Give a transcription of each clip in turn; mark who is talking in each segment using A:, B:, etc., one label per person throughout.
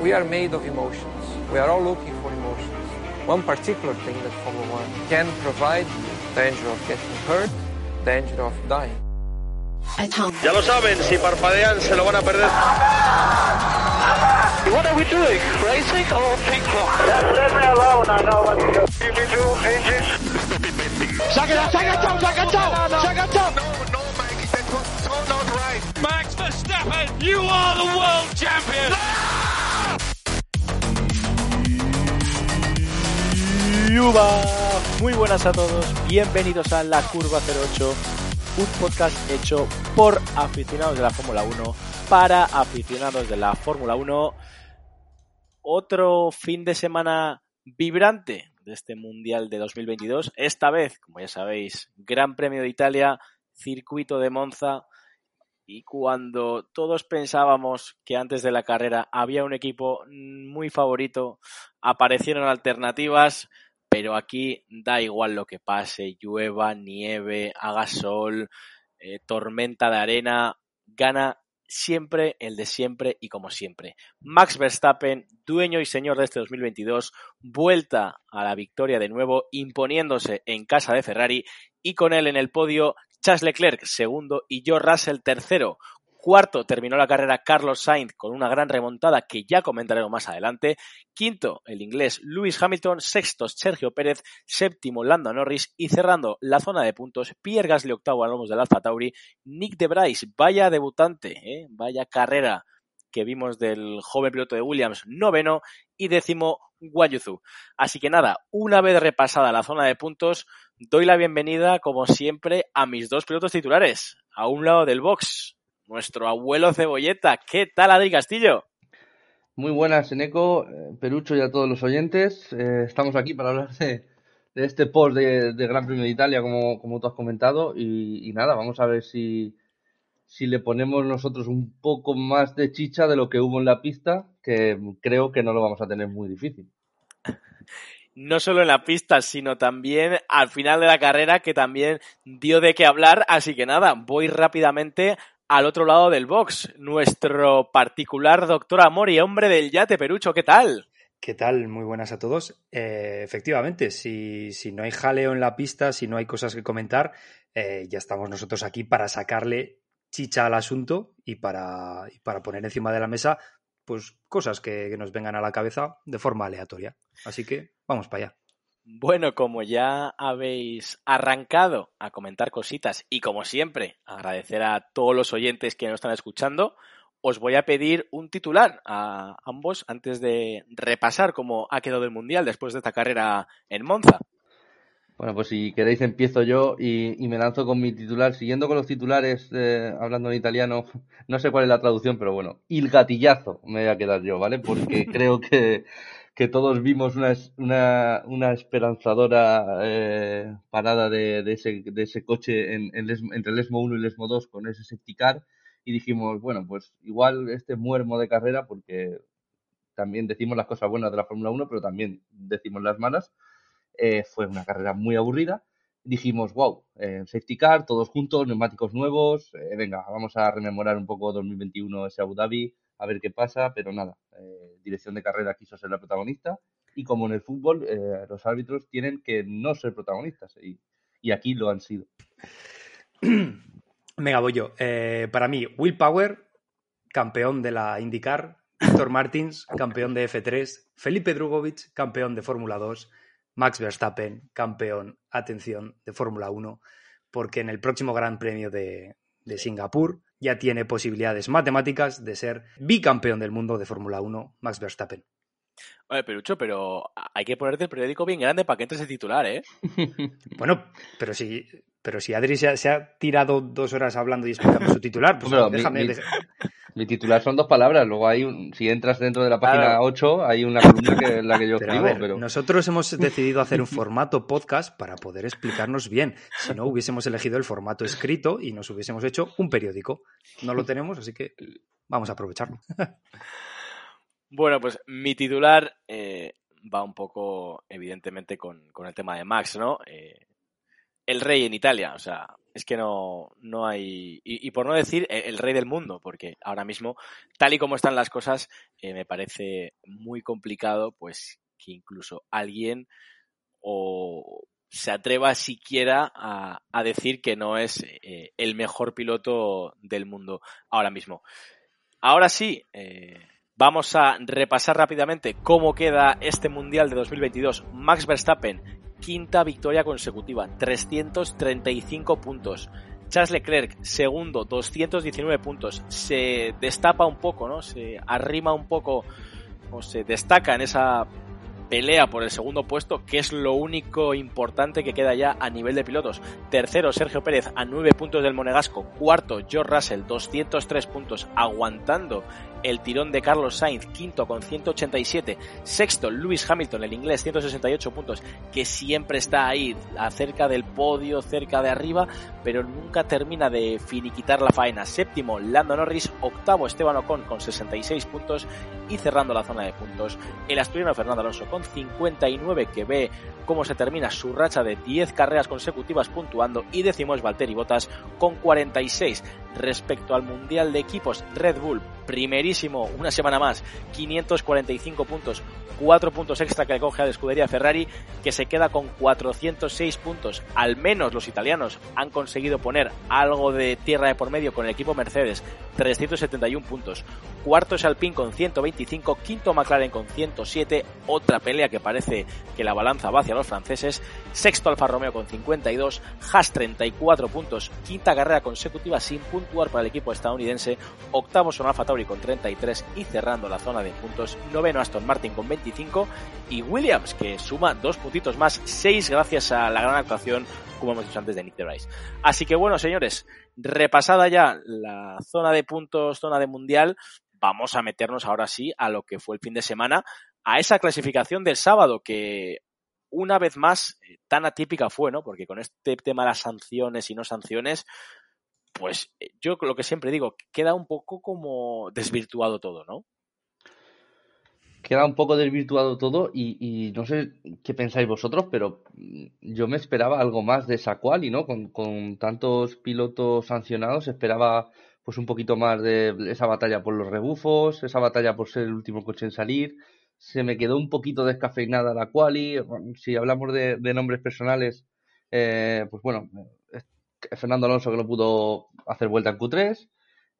A: We are made of emotions. We are all looking for emotions. One particular thing that Formula One can provide danger of getting hurt, danger of dying.
B: Ya lo saben, si parpadean se lo van a perder.
C: What are we doing? Racing or ping pong?
D: Let me alone, I know what to do. Give me two engines.
C: Se ha quedado, se ha enganchado, se ha enganchado, se ha enganchado.
B: No, Mike, that was so not right.
E: Max Verstappen, you are the world champion.
F: Yuba. Muy buenas a todos, bienvenidos a La Curva 08, un podcast hecho por aficionados de la Fórmula 1 para aficionados de la Fórmula 1. Otro fin de semana vibrante de este Mundial de 2022. Esta vez, como ya sabéis, Gran Premio de Italia, Circuito de Monza. Y cuando todos pensábamos que antes de la carrera había un equipo muy favorito, aparecieron alternativas, pero aquí da igual lo que pase, llueva, nieve, haga sol, eh, tormenta de arena, gana siempre el de siempre y como siempre. Max Verstappen, dueño y señor de este 2022, vuelta a la victoria de nuevo, imponiéndose en casa de Ferrari y con él en el podio Charles Leclerc, segundo, y George Russell, tercero. Cuarto terminó la carrera Carlos Sainz con una gran remontada que ya comentaremos más adelante. Quinto, el inglés Lewis Hamilton. Sexto, Sergio Pérez. Séptimo, Lando Norris. Y cerrando la zona de puntos, Pierre Gasly octavo a lomos del Alfa Tauri. Nick de Bryce, vaya debutante, ¿eh? vaya carrera que vimos del joven piloto de Williams, noveno. Y décimo, Guayuzu. Así que nada, una vez repasada la zona de puntos, doy la bienvenida, como siempre, a mis dos pilotos titulares. A un lado del box, nuestro abuelo Cebolleta. ¿Qué tal, Adri Castillo?
G: Muy buenas, Eneco, eh, Perucho y a todos los oyentes. Eh, estamos aquí para hablar de, de este post de, de, Gran Premio de Italia, como, como tú has comentado. Y, y, nada, vamos a ver si, si le ponemos nosotros un poco más de chicha de lo que hubo en la pista, que creo que no lo vamos a tener muy difícil.
F: No solo en la pista, sino también al final de la carrera, que también dio de qué hablar. Así que nada, voy rápidamente al otro lado del box, nuestro particular doctor Amor y hombre del yate, Perucho, ¿qué tal?
H: ¿Qué tal? Muy buenas a todos. Eh, efectivamente, si, si, no hay jaleo en la pista, si no hay cosas que comentar, eh, ya estamos nosotros aquí para sacarle chicha al asunto y para, y para poner encima de la mesa pues cosas que, que nos vengan a la cabeza de forma aleatoria. Así que vamos para allá.
F: Bueno, como ya habéis arrancado a comentar cositas y como siempre agradecer a todos los oyentes que nos están escuchando, os voy a pedir un titular a ambos antes de repasar cómo ha quedado el Mundial después de esta carrera en Monza.
G: Bueno, pues si queréis empiezo yo y, me lanzo con mi titular. Siguiendo con los titulares, eh, hablando en italiano, no sé cuál es la traducción, pero bueno, il gatillazo me voy a quedar yo, ¿vale? Porque creo que que todos vimos una, una, una esperanzadora eh, parada de, de, ese, de, ese, coche en, Les, entre el ESMO 1 y el ESMO 2 con ese safety car y dijimos, bueno, pues igual este muermo de carrera porque también decimos las cosas buenas de la Fórmula 1, pero también decimos las malas. Eh, fue una carrera muy aburrida. Dijimos, wow, eh, safety car, todos juntos, neumáticos nuevos, eh, venga, vamos a rememorar un poco 2021 ese Abu Dhabi, a ver qué pasa, pero nada, eh, dirección de carrera quiso ser la protagonista y como en el fútbol eh, los árbitros tienen que no ser protagonistas y, y aquí lo han sido.
H: Venga, voy yo. Eh, para mí, Will Power, campeón de la IndyCar, Víctor Martins, campeón de F3, Felipe Drugovic, campeón de Fórmula 2, Max Verstappen, campeón, atención, de Fórmula 1, porque en el próximo Gran Premio de, de Singapur ya tiene posibilidades matemáticas de ser bicampeón del mundo de Fórmula 1, Max Verstappen.
F: Oye, Perucho, pero hay que ponerte el periódico bien grande para que entres el titular, ¿eh?
H: bueno, pero si, pero si Adri se ha, se ha, tirado dos horas hablando y explicando su titular, pues
G: pero
H: déjame.
G: Mi, mi, Mi titular son dos palabras, luego hay un, si entras dentro de la página 8 hay una columna que es la que yo escribo. pero...
H: Nosotros hemos decidido hacer un formato podcast para poder explicarnos bien. Si no, hubiésemos elegido el formato escrito y nos hubiésemos hecho un periódico. No lo tenemos, así que vamos a aprovecharlo.
F: bueno, pues mi titular eh, va un poco, evidentemente, con, con, el tema de Max, ¿no? Eh, el rey en Italia, o sea, es que no, no hay. Y, por no decir eh, el rey del mundo, porque ahora mismo, tal y como están las cosas, eh, me parece muy complicado, pues, que incluso alguien o se atreva siquiera a, decir que no es eh, el mejor piloto del mundo ahora mismo. Ahora sí, vamos a repasar rápidamente cómo queda este Mundial de 2022. Max Verstappen quinta victoria consecutiva, 335 puntos. Charles Leclerc, segundo, 219 puntos. Se destapa un poco, ¿no? Se arrima un poco o se destaca en esa pelea por el segundo puesto, que es lo único importante que queda ya a nivel de pilotos. Tercero, Sergio Pérez a 9 puntos del Monegasco. Cuarto, George Russell, 203 puntos, aguantando el tirón de Carlos Sainz, quinto con 187, sexto Lewis Hamilton, el inglés, 168 puntos, que siempre está ahí, acerca del podio, cerca de arriba, pero nunca termina de finiquitar la faena. Séptimo, Lando Norris, octavo Esteban Ocon con 66 puntos y cerrando la zona de puntos, el asturiano Fernando Alonso con 59 que ve cómo se termina su racha de 10 carreras consecutivas puntuando y décimo es Valtteri Bottas con 46 respecto al Mundial de Equipos Red Bull primerísimo una semana más 545 puntos 4 puntos extra que le coge a la escudería Ferrari, que se queda con 406 puntos. Al menos los italianos han conseguido poner algo de tierra de por medio con el equipo Mercedes, 371 puntos. Cuarto es Alpine con 125, quinto McLaren con 107, otra pelea que parece que la balanza va hacia los franceses. Sexto Alfa Romeo con 52, Haas 34 puntos, quinta carrera consecutiva sin puntuar para el equipo estadounidense. Octavo son Alfa Tauri con 33 y cerrando la zona de puntos, noveno Aston Martin con 20 y Williams, que suma dos puntitos más, seis gracias a la gran actuación, como hemos dicho antes, de Nick de Rice. Así que bueno, señores, repasada ya la zona de puntos, zona de mundial, vamos a meternos ahora sí a lo que fue el fin de semana, a esa clasificación del sábado que una vez más eh, tan atípica fue, ¿no? Porque con este tema de las sanciones y no sanciones, pues eh, yo lo que siempre digo, queda un poco como desvirtuado todo, ¿no?
G: queda un poco desvirtuado todo y, no sé qué pensáis vosotros, pero yo me esperaba algo más de esa quali, ¿no? Con, tantos pilotos sancionados, esperaba pues un poquito más de esa batalla por los rebufos, esa batalla por ser el último coche en salir. Se me quedó un poquito descafeinada la quali. Si hablamos de, nombres personales, eh, pues bueno, Fernando Alonso que no pudo hacer vuelta en Q3.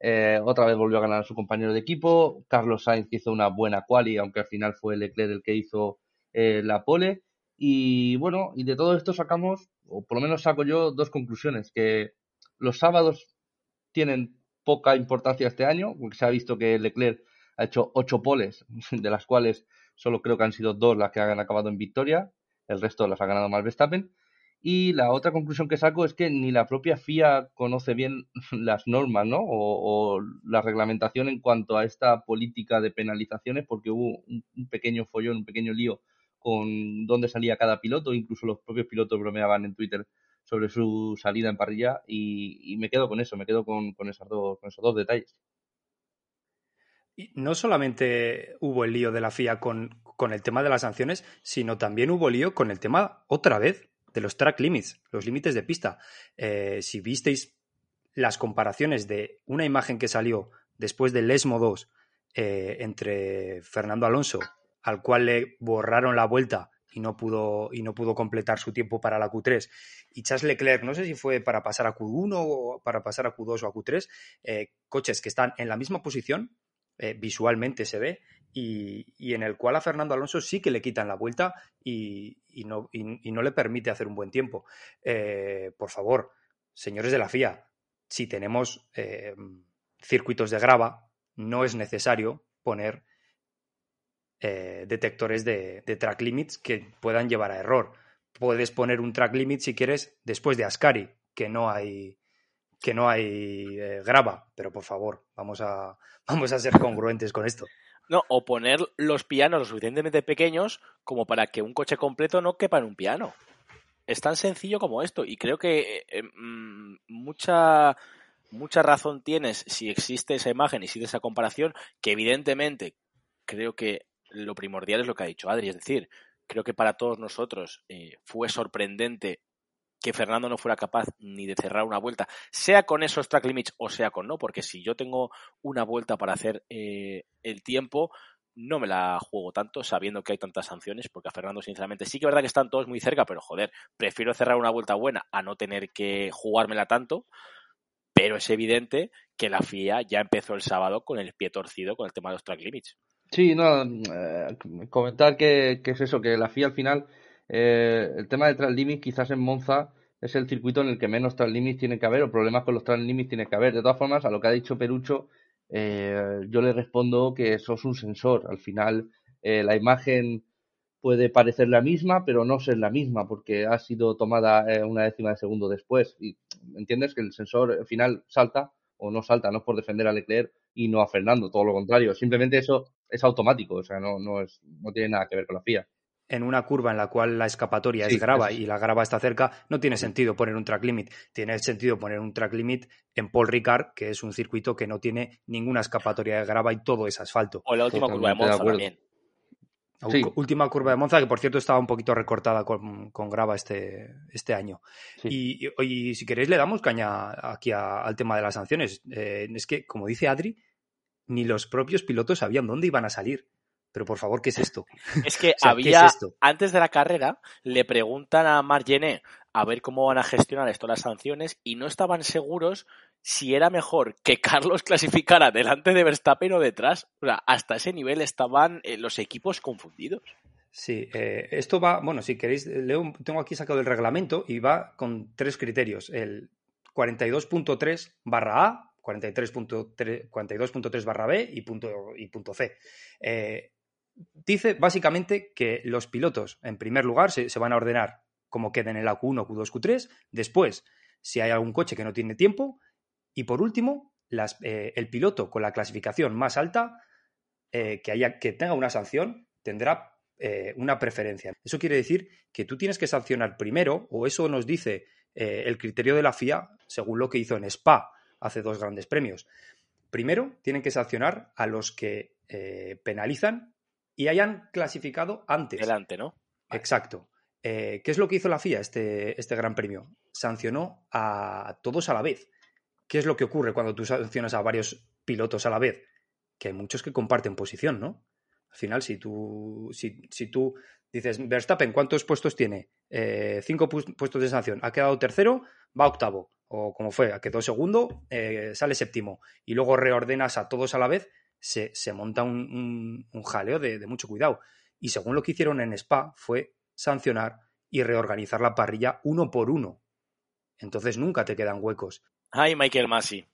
G: Eh, otra vez volvió a ganar a su compañero de equipo. Carlos Sainz que hizo una buena quali, aunque al final fue Leclerc el que hizo eh, la pole. Y bueno, y de todo esto sacamos, o por lo menos saco yo, dos conclusiones. Que los sábados tienen poca importancia este año, porque se ha visto que Leclerc ha hecho ocho poles, de las cuales solo creo que han sido dos las que han acabado en victoria. El resto las ha ganado Max Verstappen. Y la otra conclusión que saco es que ni la propia FIA conoce bien las normas, ¿no? O, la reglamentación en cuanto a esta política de penalizaciones, porque hubo un, pequeño follón, un pequeño lío con dónde salía cada piloto, incluso los propios pilotos bromeaban en Twitter sobre su salida en parrilla y, me quedo con eso, me quedo con, esas dos, con esos dos detalles.
H: Y no solamente hubo el lío de la FIA con, con el tema de las sanciones, sino también hubo lío con el tema otra vez los track limits, los límites de pista. Eh, si visteis las comparaciones de una imagen que salió después del ESMO 2 eh, entre Fernando Alonso, al cual le borraron la vuelta y no pudo y no pudo completar su tiempo para la Q3 y Charles Leclerc no sé si fue para pasar a Q1 o para pasar a Q2 o a Q3 eh, coches que están en la misma posición visualmente se ve y, en el cual a Fernando Alonso sí que le quitan la vuelta y, no, le permite hacer un buen tiempo. Eh, por favor, señores de la FIA, si tenemos eh, circuitos de grava, no es necesario poner eh, detectores de, de, track limits que puedan llevar a error. Puedes poner un track limit si quieres después de Ascari, que no hay que no hay eh, grava, pero por favor, vamos a, vamos a ser congruentes con esto.
F: No, o poner los pianos lo suficientemente pequeños como para que un coche completo no quepa en un piano. Es tan sencillo como esto y creo que eh, mm, mucha mucha razón tienes si existe esa imagen y existe esa comparación, que evidentemente creo que lo primordial es lo que ha dicho Adri, es decir, creo que para todos nosotros eh, fue sorprendente que Fernando no fuera capaz ni de cerrar una vuelta, sea con esos track limits o sea con no, porque si yo tengo una vuelta para hacer eh, el tiempo, no me la juego tanto sabiendo que hay tantas sanciones, porque a Fernando, sinceramente, sí que es verdad que están todos muy cerca, pero joder, prefiero cerrar una vuelta buena a no tener que jugármela tanto, pero es evidente que la FIA ya empezó el sábado con el pie torcido con el tema de los track limits.
G: Sí, no, eh, comentar que, es eso, que la FIA al final, eh, el tema de limits quizás en Monza es el circuito en el que menos track limits tiene que haber o problemas con los track limits tiene que haber. De todas formas, a lo que ha dicho Perucho, eh, yo le respondo que eso es un sensor. Al final, la imagen puede parecer la misma, pero no ser la misma, porque ha sido tomada eh, una décima de segundo después. Y entiendes que el sensor final salta o no salta, no es por defender a Leclerc y no a Fernando, todo lo contrario. Simplemente eso es automático, o sea, no, no, es, no tiene nada que ver con la FIA.
H: En una curva en la cual la escapatoria es grava y la grava está cerca, no tiene sentido poner un track limit. Tiene sentido poner un track limit en Paul Ricard, que es un circuito que no tiene ninguna escapatoria de grava y todo es asfalto.
F: O la última curva de Monza también.
H: Última curva de Monza, que por cierto estaba un poquito recortada con, con grava este, este año. Y, y, si queréis le damos caña aquí al tema de las sanciones. Eh, es que, como dice Adri, ni los propios pilotos sabían dónde iban a salir. Pero por favor, ¿qué es esto?
F: Es que había, antes de la carrera, le preguntan a Margené a ver cómo van a gestionar esto las sanciones y no estaban seguros si era mejor que Carlos clasificara delante de Verstappen o detrás. O sea, hasta ese nivel estaban eh, los equipos confundidos.
H: Sí, eh, esto va, bueno, si queréis, leo, tengo aquí sacado el reglamento y va con tres criterios. El 42.3 barra A, 42.3 barra B y punto, y punto C. Eh, dice básicamente que los pilotos, en primer lugar, se, se van a ordenar como queden en el Q1, Q2, Q3. Después, si hay algún coche que no tiene tiempo, y por último, eh, el piloto con la clasificación más alta eh, que, haya, que tenga una sanción tendrá eh, una preferencia. Eso quiere decir que tú tienes que sancionar primero, o eso nos dice el criterio de la FIA, según lo que hizo en Spa hace dos grandes premios. Primero, tienen que sancionar a los que penalizan y hayan clasificado antes.
F: Delante, ¿no?
H: Exacto. ¿Qué es lo que hizo la FIA este, este gran premio? Sancionó a todos a la vez. ¿Qué es lo que ocurre cuando tú sancionas a varios pilotos a la vez? Que hay muchos que comparten posición, ¿no? Al final, si tú, si, tú dices, Verstappen, ¿cuántos puestos tiene? Eh, cinco puestos de sanción. Ha quedado tercero, va octavo. O como fue, quedó segundo, eh, sale séptimo. Y luego reordenas a todos a la vez, se, monta un, jaleo de, de, mucho cuidado. Y según lo que hicieron en Spa, fue sancionar y reorganizar la parrilla uno por uno. Entonces nunca te quedan huecos.
F: Ay, Michael Massey.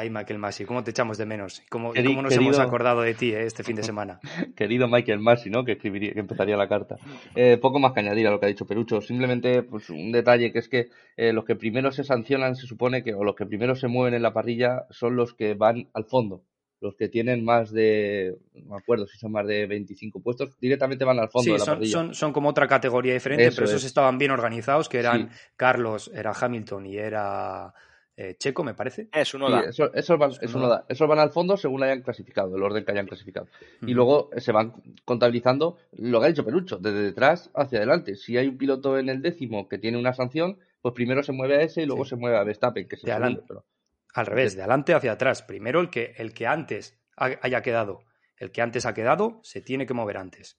H: Ay, Michael Massey, ¿cómo te echamos de menos? ¿Cómo, cómo nos hemos acordado de ti eh, este fin de semana?
G: Querido Michael Massey, ¿no? Que, escribiría, que empezaría la carta. Eh, poco más que añadir a lo que ha dicho Perucho. Simplemente pues, un detalle que es que eh, los que primero se sancionan se supone que, o los que primero se mueven en la parrilla son los que van al fondo. Los que tienen más de, no me acuerdo si son más de 25 puestos, directamente van al fondo de la
H: son,
G: parrilla.
H: Son, son como otra categoría diferente, pero esos estaban bien organizados, que eran Carlos, era Hamilton y era eh, Checo, me parece.
F: Es uno da.
G: eso, van, al fondo según hayan clasificado, el orden que hayan clasificado. Y luego se van contabilizando lo que ha dicho Pelucho, desde detrás hacia adelante. Si hay un piloto en el décimo que tiene una sanción, pues primero se mueve a ese y luego se mueve a Verstappen, que es el segundo, pero...
H: Al revés, de adelante hacia atrás. Primero el que, el que antes haya quedado. El que antes ha quedado se tiene que mover antes.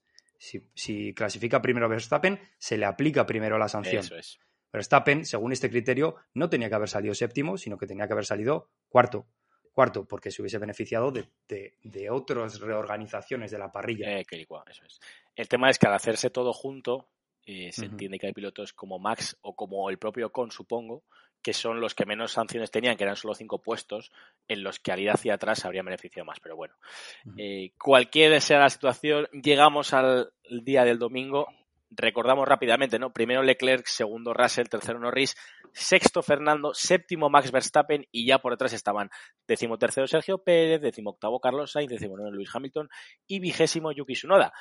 H: Si, clasifica primero Verstappen, se le aplica primero la sanción.
F: Eso es.
H: Verstappen, según este criterio, no tenía que haber salido séptimo, sino que tenía que haber salido cuarto. Cuarto, porque se hubiese beneficiado de, otras reorganizaciones de la parrilla.
F: Eh, eso es. El tema es que al hacerse todo junto, eh, se entiende que hay pilotos como Max o como el propio Con, supongo, que son los que menos sanciones tenían, que eran solo cinco puestos, en los que al ir hacia atrás habría beneficiado más. Pero bueno, eh, cualquiera sea la situación, llegamos al día del domingo, recordamos rápidamente, ¿no? Primero Leclerc, segundo Russell, tercero Norris, sexto Fernando, séptimo Max Verstappen y ya por detrás estaban décimo tercero Sergio Pérez, décimo octavo Carlos Sainz, décimo noveno Luis Hamilton y vigésimo Yuki Tsunoda.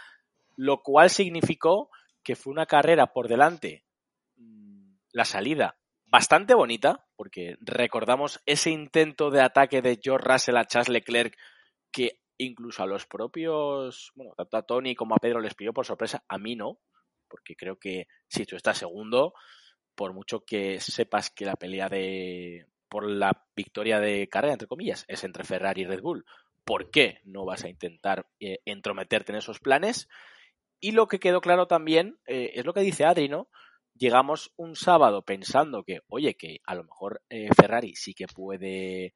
F: Lo cual significó que fue una carrera por delante, mm, la salida bastante bonita, porque recordamos ese intento de ataque de George Russell a Charles Leclerc que incluso a los propios, bueno, tanto a Tony como a Pedro les pidió por sorpresa, a mí no, porque creo que si tú estás segundo, por mucho que sepas que la pelea de por la victoria de carrera, entre comillas, es entre Ferrari y Red Bull, ¿por qué no vas a intentar eh, entrometerte en esos planes? Y lo que quedó claro también eh, es lo que dice Adri, ¿no? Llegamos un sábado pensando que, oye, que a lo mejor eh, Ferrari sí que puede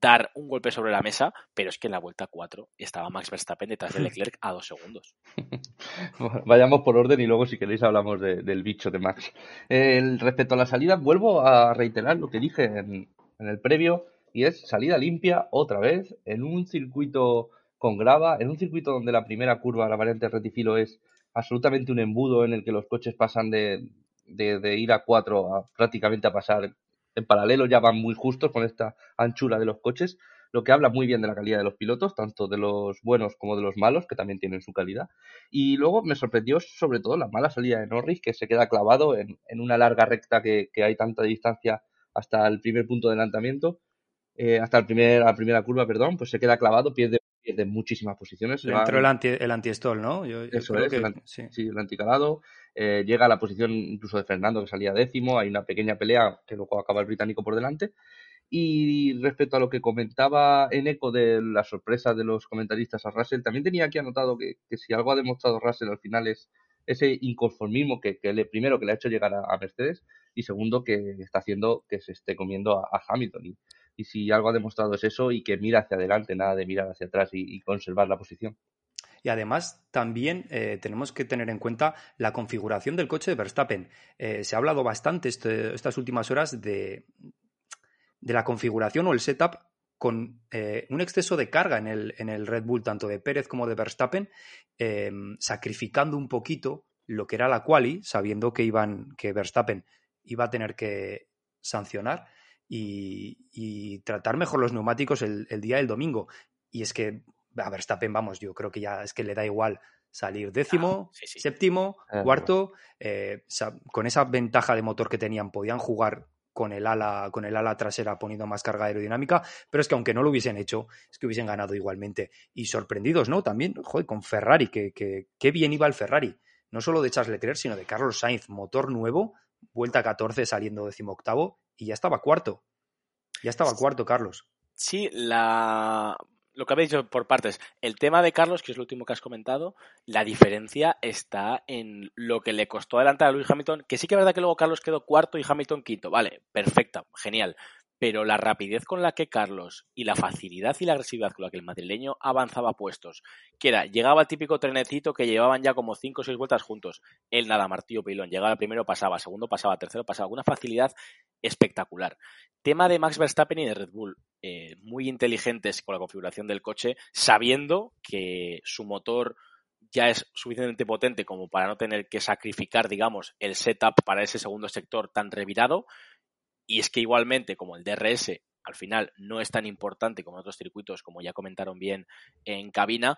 F: dar un golpe sobre la mesa, pero es que en la vuelta 4 estaba Max Verstappen detrás de Leclerc a dos segundos.
G: Vayamos por orden y luego si queréis hablamos del bicho de Max. respecto a la salida, vuelvo a reiterar lo que dije en, el previo y es salida limpia otra vez en un circuito con grava, en un circuito donde la primera curva, la variante retifilo, es absolutamente un embudo en el que los coches pasan de, de ir a 4 a prácticamente a pasar en paralelo ya van muy justos con esta anchura de los coches, lo que habla muy bien de la calidad de los pilotos, tanto de los buenos como de los malos, que también tienen su calidad. Y luego me sorprendió sobre todo la mala salida de Norris, que se queda clavado en, una larga recta que, hay tanta distancia hasta el primer punto de adelantamiento, eh, hasta el primer, la primera curva, perdón, pues se queda clavado, pierde pierde muchísimas posiciones.
H: Entró el anti, el anti-stall, ¿no?
G: Eso es, el, sí. el anticalado. Eh, llega a la posición incluso de Fernando, que salía décimo. Hay una pequeña pelea que luego acaba el británico por delante. Y respecto a lo que comentaba en eco de la sorpresa de los comentaristas a Russell, también tenía aquí anotado que, si algo ha demostrado Russell al final es ese inconformismo que, le, primero que le ha hecho llegar a, Mercedes y segundo que está haciendo que se esté comiendo a, Hamilton. Y, y, si algo ha demostrado es eso y que mira hacia adelante, nada de mirar hacia atrás y conservar la posición.
H: Y además también eh, tenemos que tener en cuenta la configuración del coche de Verstappen. Eh, se ha hablado bastante este, estas últimas horas de, de, la configuración o el setup con eh, un exceso de carga en el, en el, Red Bull, tanto de Pérez como de Verstappen, sacrificando un poquito lo que era la quali, sabiendo que, iban, que Verstappen iba a tener que sancionar y, tratar mejor los neumáticos el, día del domingo. Y es que a Verstappen, vamos, yo creo que ya es que le da igual salir décimo, ah, séptimo, ah, cuarto, eh, con esa ventaja de motor que tenían, podían jugar con el ala, con el ala trasera poniendo más carga aerodinámica, pero es que aunque no lo hubiesen hecho, es que hubiesen ganado igualmente. Y sorprendidos, ¿no? También, joder, con Ferrari, que, que, bien iba el Ferrari. No solo de Charles Leclerc, sino de Carlos Sainz, motor nuevo, vuelta 14 saliendo octavo y ya estaba cuarto. Ya estaba cuarto, Carlos.
F: Sí, la lo que habéis dicho por partes, el tema de Carlos, que es lo último que has comentado, la diferencia está en lo que le costó adelantar a Luis Hamilton, que sí que es verdad que luego Carlos quedó cuarto y Hamilton quinto, vale, perfecta, genial, pero la rapidez con la que Carlos y la facilidad y la agresividad con la que el madrileño avanzaba puestos, que era, llegaba el típico trenecito que llevaban ya como cinco o seis vueltas juntos, él nada, martillo pilón, llegaba primero pasaba, segundo pasaba, tercero pasaba, una facilidad espectacular. Tema de Max Verstappen y de Red Bull, eh, muy inteligentes con la configuración del coche, sabiendo que su motor ya es suficientemente potente como para no tener que sacrificar, digamos, el setup para ese segundo sector tan revirado. Y es que igualmente, como el DRS al final no es tan importante como otros circuitos, como ya comentaron bien en cabina,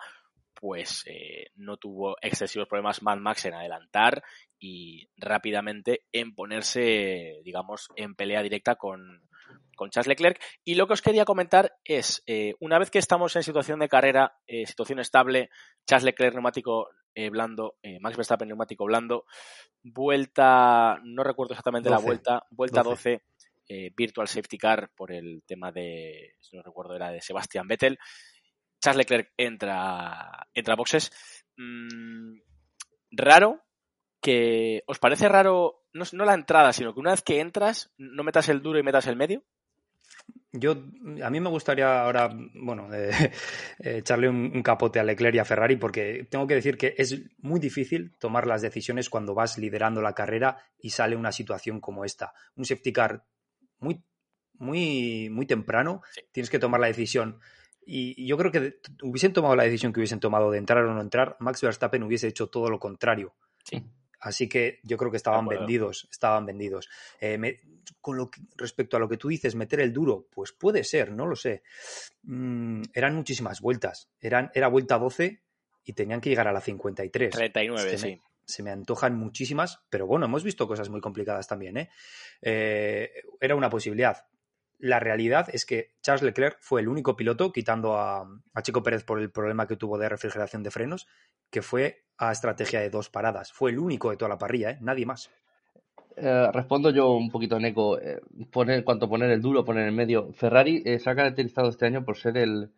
F: pues eh, no tuvo excesivos problemas Mad Max en adelantar y rápidamente en ponerse, digamos, en pelea directa con, con Charles Leclerc. Y lo que os quería comentar es, eh, una vez que estamos en situación de carrera, eh, situación estable, Charles Leclerc neumático blando, Max Verstappen neumático blando, vuelta, no recuerdo exactamente la vuelta, vuelta 12 eh, Virtual Safety Car por el tema de, no recuerdo, era de Sebastian Vettel. Charles Leclerc entra, entra a boxes. Mm, raro que. ¿Os parece raro, no, no la entrada, sino que una vez que entras, no metas el duro y metas el medio?
H: Yo, a mí me gustaría ahora, bueno, eh, echarle un, capote a Leclerc y a Ferrari porque tengo que decir que es muy difícil tomar las decisiones cuando vas liderando la carrera y sale una situación como esta. Un safety car muy, muy, muy temprano, tienes que tomar la decisión. Y yo creo que hubiesen tomado la decisión que hubiesen tomado de entrar o no entrar, Max Verstappen hubiese hecho todo lo contrario Así que yo creo que estaban vendidos, estaban vendidos. Eh, con lo respecto a lo que tú dices, meter el duro, pues puede ser, no lo sé. Mm, eran muchísimas vueltas. Eran, era vuelta 12 y tenían que llegar a la 53.
F: 39,
H: se
F: sí.
H: se me antojan muchísimas, pero bueno, hemos visto cosas muy complicadas también. ¿eh? Eh, era una posibilidad. La realidad es que Charles Leclerc fue el único piloto, quitando a, a Chico Pérez por el problema que tuvo de refrigeración de frenos, que fue a estrategia de dos paradas. Fue el único de toda la parrilla, ¿eh? nadie más.
G: Eh, respondo yo un poquito, Neko. Eh, poner, cuanto poner el duro, poner el medio. Ferrari eh, se ha caracterizado este año por ser el,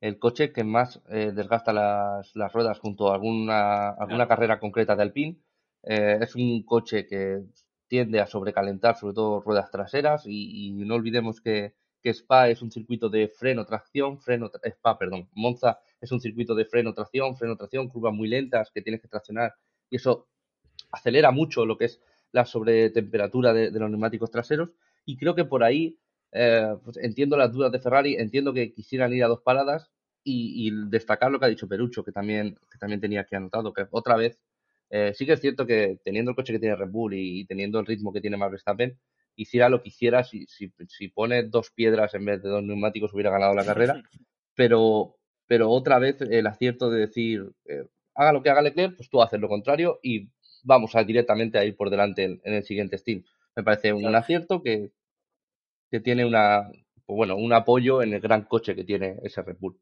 G: el coche que más desgasta las, las, ruedas junto a alguna, alguna claro. carrera concreta de Alpine. es un coche que tiende a sobrecalentar, sobre todo ruedas traseras, y, y no olvidemos que, que, Spa es un circuito de freno, tracción, freno, Spa, perdón, Monza es un circuito de freno, tracción, freno, tracción, curvas muy lentas que tienes que traccionar, y eso acelera mucho lo que es la sobretemperatura de, de los neumáticos traseros y creo que por ahí eh, pues entiendo las dudas de Ferrari, entiendo que quisieran ir a dos paradas y, y, destacar lo que ha dicho Perucho, que también, que también tenía aquí anotado, que otra vez eh, sí que es cierto que teniendo el coche que tiene Red Bull y, y, teniendo el ritmo que tiene Max Verstappen, hiciera lo que hiciera, si, si, si pone dos piedras en vez de dos neumáticos hubiera ganado la carrera, pero, pero otra vez el acierto de decir, eh, haga lo que haga Leclerc, pues tú haces lo contrario y vamos a directamente a ir por delante en, en el siguiente steel. Me parece un, acierto que, que tiene una, pues bueno, un apoyo en el gran coche que tiene ese Red Bull.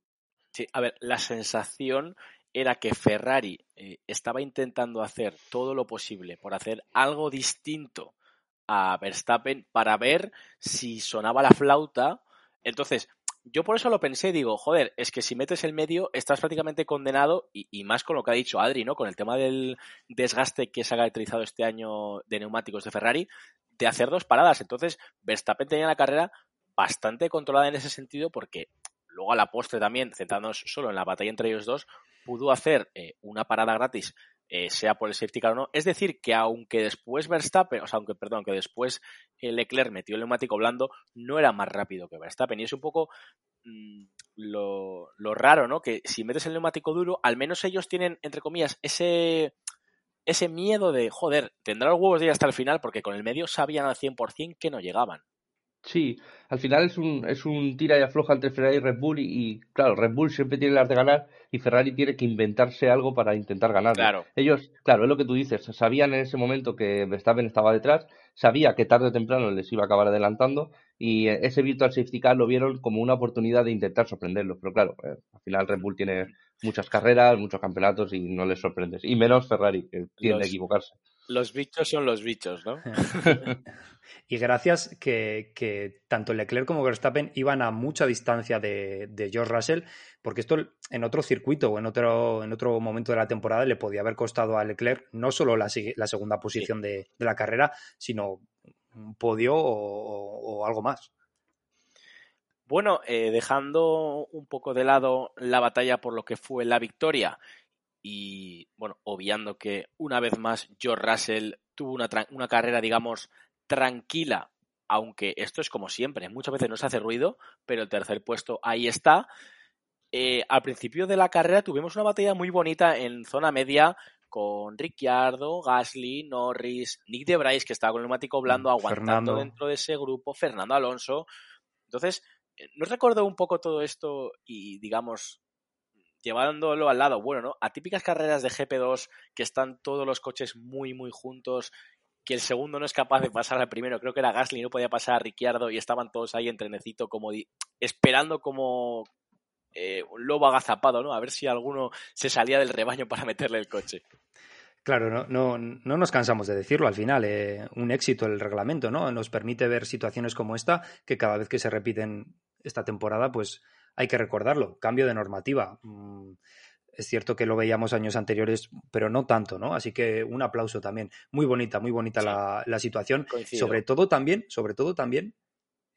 F: Sí, a ver, la sensación era que Ferrari eh, estaba intentando hacer todo lo posible por hacer algo distinto a Verstappen para ver si sonaba la flauta. Entonces, yo por eso lo pensé, digo, joder, es que si metes el medio estás prácticamente condenado y, más con lo que ha dicho Adri, ¿no? Con el tema del desgaste que se ha caracterizado este año de neumáticos de Ferrari, de hacer dos paradas. Entonces, Verstappen tenía la carrera bastante controlada en ese sentido porque luego a la postre también, centrándonos solo en la batalla entre ellos dos, pudo hacer eh, una parada gratis eh, sea por el safety car o no. Es decir, que aunque después Verstappen, o sea, aunque, perdón, que después Leclerc metió el neumático blando, no era más rápido que Verstappen. Y es un poco mmm, lo, lo, raro, ¿no? Que si metes el neumático duro, al menos ellos tienen, entre comillas, ese, ese miedo de, joder, tendrá los huevos de ir hasta el final, porque con el medio sabían al 100% que no llegaban.
G: Sí, al final es un, es un tira y afloja entre Ferrari y Red Bull y, y, claro, Red Bull siempre tiene las de ganar y Ferrari tiene que inventarse algo para intentar ganar.
F: Claro.
G: Ellos, claro, es lo que tú dices, sabían en ese momento que Verstappen estaba detrás, sabía que tarde o temprano les iba a acabar adelantando y ese virtual safety car lo vieron como una oportunidad de intentar sorprenderlos, pero claro, eh, al final Red Bull tiene muchas carreras, muchos campeonatos y no les sorprendes, y menos Ferrari, que tiende
F: los,
G: a equivocarse.
F: Los bichos son los bichos, ¿no?
H: y gracias que, que, tanto Leclerc como Verstappen iban a mucha distancia de, de, George Russell, porque esto en otro circuito o en otro, en otro momento de la temporada le podía haber costado a Leclerc no solo la, la segunda posición de, de, la carrera, sino un podio o, o, o algo más.
F: Bueno, eh, dejando un poco de lado la batalla por lo que fue la victoria y, bueno, obviando que una vez más George Russell tuvo una, una carrera, digamos, tranquila, aunque esto es como siempre, muchas veces no se hace ruido, pero el tercer puesto ahí está. Eh, al principio de la carrera tuvimos una batalla muy bonita en zona media con Ricciardo, Gasly, Norris, Nick de Bryce, que estaba con el neumático blando aguantando Fernando. dentro de ese grupo, Fernando Alonso. Entonces, ¿no recuerdo un poco todo esto y, digamos, llevándolo al lado bueno, ¿no? A típicas carreras de GP2 que están todos los coches muy, muy juntos, que el segundo no es capaz de pasar al primero. Creo que era Gasly, no podía pasar a Ricciardo y estaban todos ahí en trenecito, como esperando como eh, un lobo agazapado, ¿no? A ver si alguno se salía del rebaño para meterle el coche.
H: Claro, no, no, no nos cansamos de decirlo al final. Eh, un éxito el reglamento, ¿no? Nos permite ver situaciones como esta que cada vez que se repiten esta temporada, pues hay que recordarlo. Cambio de normativa. Mm, es cierto que lo veíamos años anteriores, pero no tanto, ¿no? Así que un aplauso también. Muy bonita, muy bonita sí. la, la, situación.
F: Coincido.
H: Sobre todo también, sobre todo también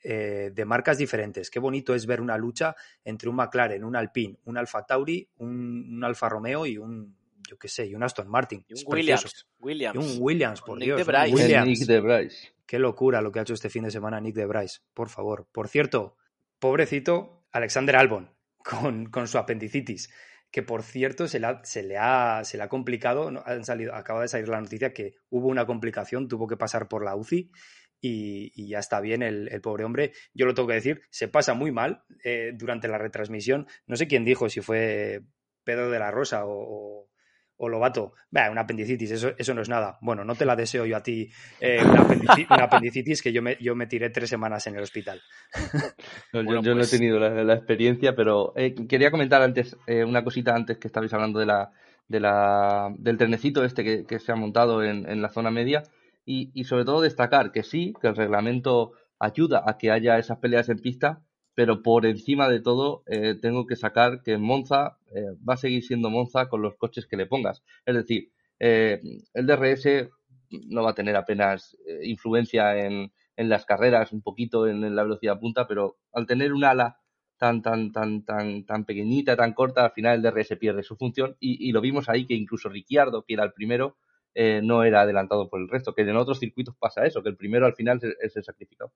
H: eh, de marcas diferentes. Qué bonito es ver una lucha entre un McLaren, un Alpine, un Alfa Tauri, un, un Alfa Romeo y un, yo qué sé, y un Aston Martin.
F: Y un Williams, Williams.
H: Y un Williams, por
F: Nick
H: Dios.
F: De Bryce.
H: Williams.
G: Nick de Bryce.
H: Qué locura lo que ha hecho este fin de semana Nick de Bryce, por favor. Por cierto, pobrecito Alexander Albon con, con su apendicitis que por cierto se le ha, se le ha, se le ha complicado, han salido, acaba de salir la noticia que hubo una complicación, tuvo que pasar por la UCI y, ya está bien el, pobre hombre. Yo lo tengo que decir, se pasa muy mal eh, durante la retransmisión. No sé quién dijo, si fue Pedro de la Rosa o, o, Lobato. una apendicitis, eso, eso no es nada. Bueno, no te la deseo yo a ti, eh, una, apendicitis, que yo me, yo me tiré tres semanas en el hospital.
G: yo, no he pues tenido la, experiencia, pero eh, quería comentar antes una cosita antes que estabais hablando de la, de la, del trenecito este que, se ha montado en, en la zona media y, sobre todo destacar que sí, que el reglamento ayuda a que haya esas peleas en pista, pero por encima de todo eh, tengo que sacar que Monza eh, va a seguir siendo Monza con los coches que le pongas. Es decir, eh, el DRS no va a tener apenas influencia en, en, las carreras, un poquito en, la velocidad punta, pero al tener un ala tan, tan, tan, tan, tan pequeñita, tan corta, al final el DRS pierde su función y, y lo vimos ahí que incluso Ricciardo, que era el primero, eh, no era adelantado por el resto, que en otros circuitos pasa eso, que el primero al final es el sacrificado.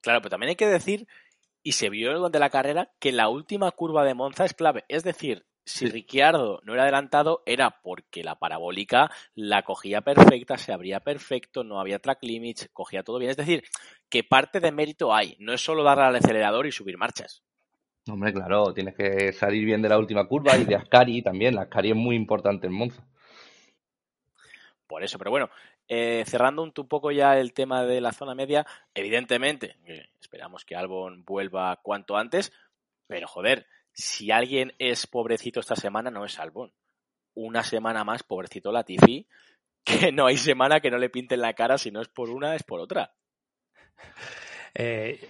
F: Claro, pero también hay que decir, y se vio durante la carrera, que la última curva de Monza es clave. Es decir, si Ricciardo no era adelantado, era porque la parabólica la cogía perfecta, se abría perfecto, no había track limits, cogía todo bien. Es decir, que parte de mérito hay, no es solo darle al acelerador y subir marchas.
G: Hombre, claro, tienes que salir bien de la última curva y de Ascari también. La Ascari es muy importante en Monza
F: por eso. Pero bueno, eh, cerrando un, poco ya el tema de la zona media, evidentemente, esperamos que Albon vuelva cuanto antes, pero joder, si alguien es pobrecito esta semana, no es Albon. Una semana más, pobrecito Latifi, que no hay semana que no le pinten la cara, si no es por una, es por otra. Eh,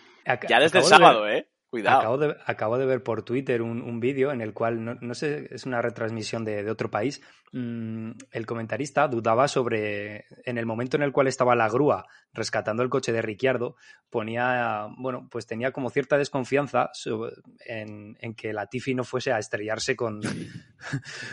F: ya desde el sábado, ¿eh? Cuidado.
H: Acabo de, ver por Twitter un, vídeo en el cual, no, sé, es una retransmisión de, otro país. Mm, el comentarista dudaba sobre, en el momento en el cual estaba la grúa rescatando el coche de Ricciardo, ponía, bueno, pues tenía como cierta desconfianza en, que la Tiffy no fuese a estrellarse con,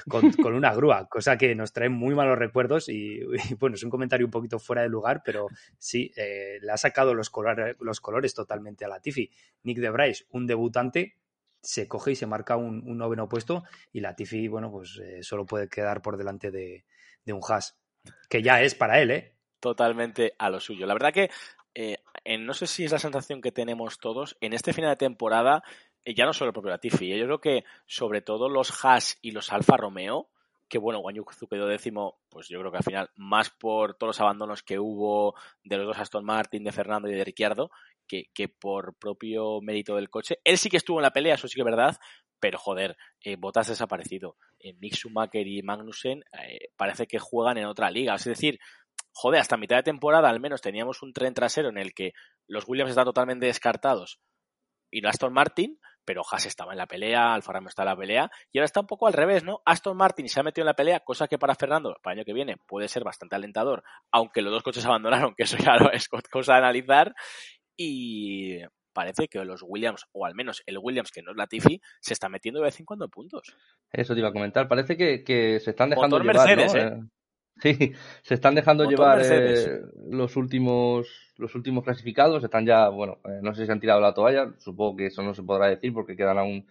H: con, una grúa, cosa que nos trae muy malos recuerdos y, bueno, es un comentario un poquito fuera de lugar, pero sí, eh, le ha sacado los, colores, los colores totalmente a la Tiffy. Nick de Bryce un debutante se coge y se marca un, noveno puesto y la Tiffy, bueno, pues eh, solo puede quedar por delante de, un Haas, que ya es para él, ¿eh?
F: Totalmente a lo suyo. La verdad que eh, no sé si es la sensación que tenemos todos, en este final de temporada, eh, ya no solo el propio Latifi, yo creo que sobre todo los Haas y los Alfa Romeo, que bueno, Guanyuzu quedó décimo, pues yo creo que al final, más por todos los abandonos que hubo de los dos Aston Martin, de Fernando y de Ricciardo, que, por propio mérito del coche. Él sí que estuvo en la pelea, eso sí que es verdad, pero joder, eh, Botas desaparecido. Eh, Mick Schumacher y Magnussen eh, parece que juegan en otra liga. Es decir, joder, hasta mitad de temporada al menos teníamos un tren trasero en el que los Williams están totalmente descartados y no Aston Martin, pero Haas estaba en la pelea, Alfa Romeo está en la pelea, y ahora está un poco al revés, ¿no? Aston Martin se ha metido en la pelea, cosa que para Fernando, para el año que viene, puede ser bastante alentador, aunque los dos coches abandonaron, que eso ya es cosa de analizar, y parece que los Williams, o al menos el Williams que no es la Tiffy, se está metiendo de vez en cuando puntos.
G: Eso te iba a comentar, parece que, se están dejando llevar, Mercedes, ¿no? ¿eh? Sí, se están dejando llevar eh, los últimos los últimos clasificados, están ya, bueno, eh, no sé si han tirado la toalla, supongo que eso no se podrá decir porque quedan aún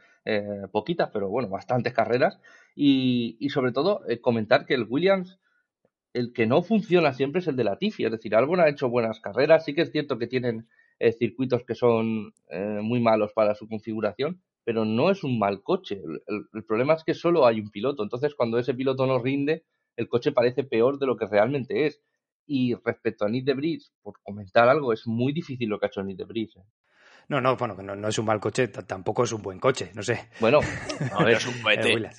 G: poquitas, pero bueno, bastantes carreras. Y, y sobre todo, comentar que el Williams el que no funciona siempre es el de la Tiffy. Es decir, Albon ha hecho buenas carreras. Sí que es cierto que tienen eh, circuitos que son eh, muy malos para su configuración, pero no es un mal coche. El, problema es que solo hay un piloto. Entonces, cuando ese piloto no rinde, el coche parece peor de lo que realmente es. Y respecto a Nick de Bris, por comentar algo, es muy difícil lo que ha hecho Nick de Bris. ¿eh?
H: No, no, bueno, no, no es un mal coche, tampoco es un buen coche, no sé.
G: Bueno,
F: no, es un cohete.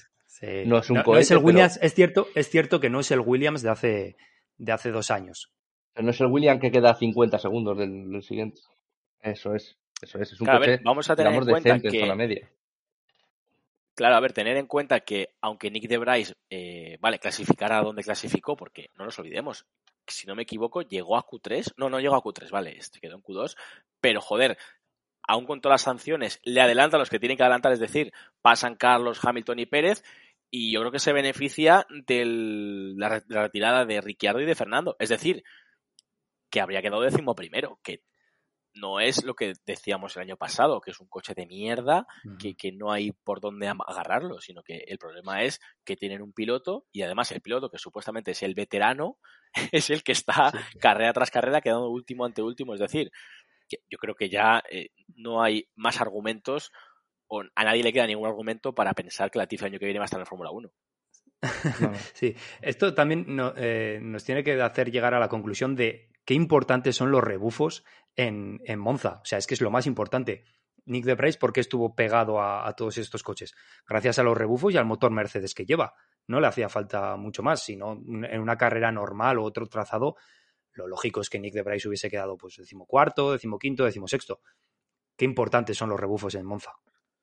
G: No es un cohete,
H: es el Williams, es cierto, es cierto que no es el Williams de hace, de hace dos años
G: no es el William que queda 50 segundos del, siguiente. Eso es, eso es. Es un coche,
F: vamos a tener en cuenta que... En media. Claro, a ver, tener en cuenta que aunque Nick de Bryce, eh, vale, clasificara a donde clasificó, porque no nos olvidemos, si no me equivoco, llegó a Q3, no, no llegó a Q3, vale, este quedó en Q2, pero joder, aún con todas las sanciones, le adelantan los que tienen que adelantar, es decir, pasan Carlos, Hamilton y Pérez, y yo creo que se beneficia de la, retirada de Ricciardo y de Fernando. Es decir, que habría quedado décimo primero, que no es lo que decíamos el año pasado, que es un coche de mierda, que, que, no hay por dónde agarrarlo, sino que el problema es que tienen un piloto y además el piloto, que supuestamente es el veterano, es el que está carrera tras carrera quedando último ante último. Es decir, yo creo que ya eh, no hay más argumentos o a nadie le queda ningún argumento para pensar que la el año que viene va a estar en Fórmula 1.
H: sí, esto también eh, nos tiene que hacer llegar a la conclusión de qué importantes son los rebufos en, Monza. O sea, es que es lo más importante. Nick de Bryce, ¿por qué estuvo pegado a, todos estos coches? Gracias a los rebufos y al motor Mercedes que lleva. No le hacía falta mucho más, sino en una carrera normal o otro trazado, lo lógico es que Nick de Bryce hubiese quedado pues decimocuarto, decimoquinto, decimosexto. Qué importantes son los rebufos en Monza.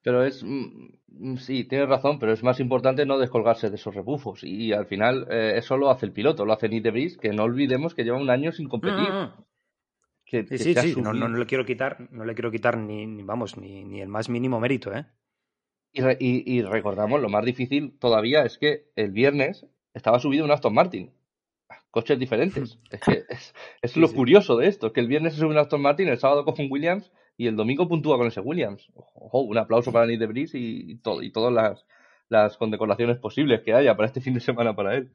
G: Pero es, mm, mm, sí, tienes razón, pero es más importante no descolgarse de esos rebufos. Y, al final eh, eso lo hace el piloto, lo hace Nick de que no olvidemos que lleva un año sin competir.
H: sí, sí, sí, no, no, le quiero quitar, no le quiero quitar ni, vamos, ni, ni, el más mínimo mérito, ¿eh?
G: Y, y, recordamos, lo más difícil todavía es que el viernes estaba subido un Aston Martin. Coches diferentes. es que es, lo curioso de esto, que el viernes se sube un Aston Martin, el sábado coge un Williams y el domingo puntúa con ese Williams. Ojo, un aplauso para Nick de Bris y, y todas las, las condecoraciones posibles que haya para este fin de semana para él.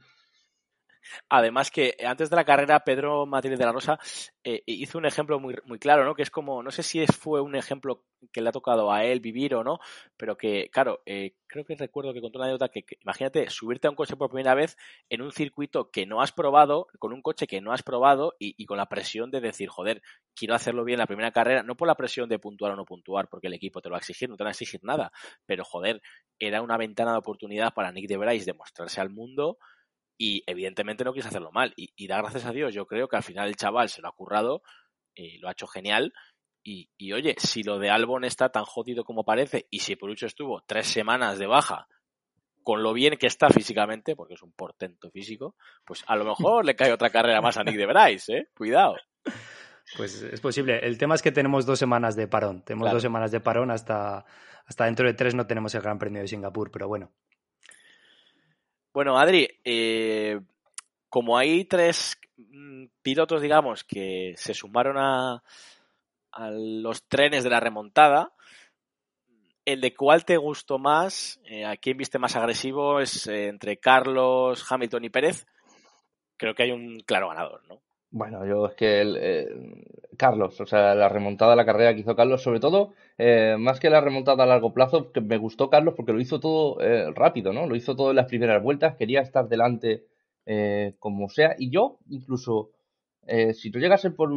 F: Además que antes de la carrera Pedro Martínez de la Rosa eh, hizo un ejemplo muy, muy claro, ¿no? Que es como, no sé si fue un ejemplo que le ha tocado a él vivir o no, pero que, claro, eh, creo que recuerdo que contó una anécdota que, imagínate subirte a un coche por primera vez en un circuito que no has probado, con un coche que no has probado y, con la presión de decir, joder, quiero hacerlo bien la primera carrera, no por la presión de puntuar o no puntuar, porque el equipo te lo va a exigir, no te va a exigir nada, pero joder, era una ventana de oportunidad para Nick de Bryce de mostrarse al mundo y evidentemente no quiso hacerlo mal. Y, da gracias a Dios, yo creo que al final el chaval se lo ha currado, y lo ha hecho genial. Y, oye, si lo de Albon está tan jodido como parece, y si Porucho estuvo tres semanas de baja, con lo bien que está físicamente, porque es un portento físico, pues a lo mejor le cae otra carrera más a Nick de Bryce, ¿eh? Cuidado.
H: Pues es posible. El tema es que tenemos dos semanas de parón. Tenemos dos semanas de parón hasta, hasta dentro de tres no tenemos el Gran Premio de Singapur, pero bueno.
F: Bueno, Adri, eh, como hay tres mm, pilotos, digamos, que se sumaron a, los trenes de la remontada, el de cuál te gustó más, eh, a quién viste más agresivo, es eh, entre Carlos, Hamilton y Pérez. Creo que hay un claro ganador, ¿no?
G: Bueno, yo es que el, Carlos, o sea, la remontada a la carrera que hizo Carlos, sobre todo, eh, más que la remontada a largo plazo, que me gustó Carlos porque lo hizo todo eh, rápido, ¿no? Lo hizo todo en las primeras vueltas, quería estar delante eh, como sea, y yo, incluso, si no llegase por,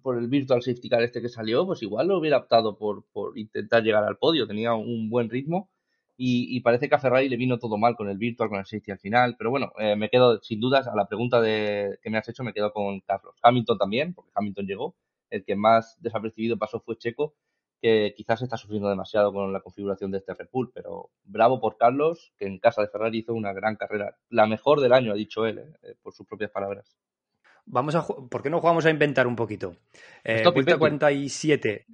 G: por el Virtual Safety Car este que salió, pues igual lo hubiera optado por, por intentar llegar al podio, tenía un buen ritmo y, parece que a Ferrari le vino todo mal con el Virtual, con el safety al final. Pero bueno, eh, me quedo sin dudas a la pregunta de, que me has hecho, me quedo con Carlos. Hamilton también, porque Hamilton llegó. El que más desapercibido pasó fue Checo, que quizás está sufriendo demasiado con la configuración de este Red Bull. Pero bravo por Carlos, que en casa de Ferrari hizo una gran carrera. La mejor del año, ha dicho él, eh, por sus propias palabras.
H: Vamos a, ¿Por qué no jugamos a inventar un poquito? Eh, vuelta 47.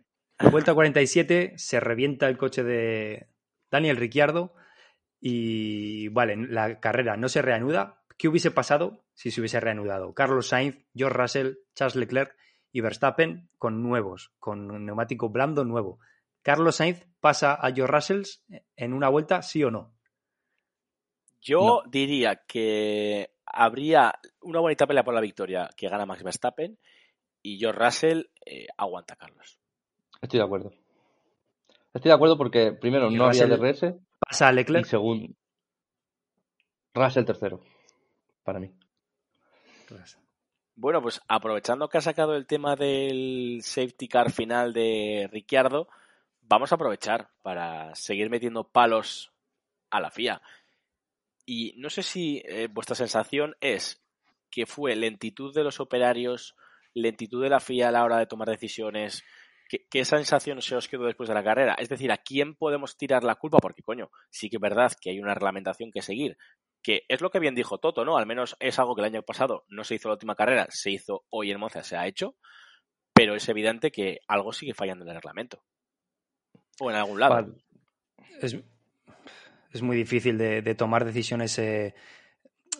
H: Vuelta 47 se revienta el coche de, Daniel Ricciardo. Y vale, la carrera no se reanuda. ¿Qué hubiese pasado si se hubiese reanudado? Carlos Sainz, George Russell, Charles Leclerc y Verstappen con nuevos, con un neumático blando nuevo. ¿Carlos Sainz pasa a George Russell en una vuelta, sí o no?
F: Yo diría que habría una bonita pelea por la victoria que gana Max Verstappen y George Russell eh, aguanta a Carlos.
G: Estoy de acuerdo. Estoy de acuerdo porque, primero, no había DRS.
H: Pasa a Leclerc.
G: Y segundo, Russell tercero, para mí.
F: Bueno, pues aprovechando que ha sacado el tema del safety car final de Ricciardo, vamos a aprovechar para seguir metiendo palos a la FIA. Y no sé si eh, vuestra sensación es que fue lentitud de los operarios, lentitud de la FIA a la hora de tomar decisiones, ¿Qué, sensación se os quedó después de la carrera? Es decir, ¿a quién podemos tirar la culpa? Porque, coño, sí que es verdad que hay una reglamentación que seguir, que es lo que bien dijo Toto, ¿no? Al menos es algo que el año pasado no se hizo la última carrera, se hizo hoy en Monza, se ha hecho, pero es evidente que algo sigue fallando en el reglamento. O en algún lado.
H: Es, muy difícil de, tomar decisiones. Eh,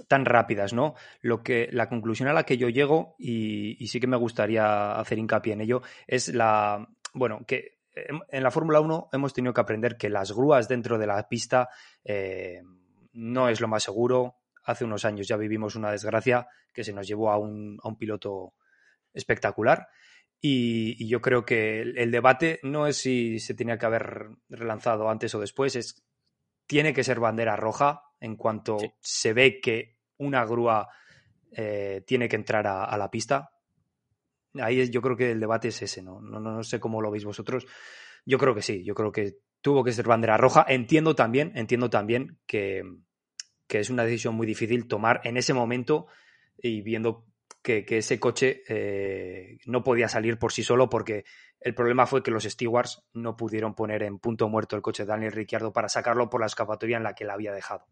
H: tan rápidas, ¿no? Lo que, la conclusión a la que yo llego, y, sí que me gustaría hacer hincapié en ello, es la, bueno, que en la Fórmula 1 hemos tenido que aprender que las grúas dentro de la pista eh, no es lo más seguro. Hace unos años ya vivimos una desgracia que se nos llevó a un, a un piloto espectacular. Y, yo creo que el, debate no es si se tenía que haber relanzado antes o después, es tiene que ser bandera roja en cuanto se ve que una grúa eh, tiene que entrar a, la pista. Ahí yo creo que el debate es ese, ¿no? ¿no? No, sé cómo lo veis vosotros. Yo creo que sí, yo creo que tuvo que ser bandera roja. Entiendo también, entiendo también que, que es una decisión muy difícil tomar en ese momento y viendo que, ese coche eh, no podía salir por sí solo porque el problema fue que los stewards no pudieron poner en punto muerto el coche de Daniel Ricciardo para sacarlo por la escapatoria en la que la había dejado.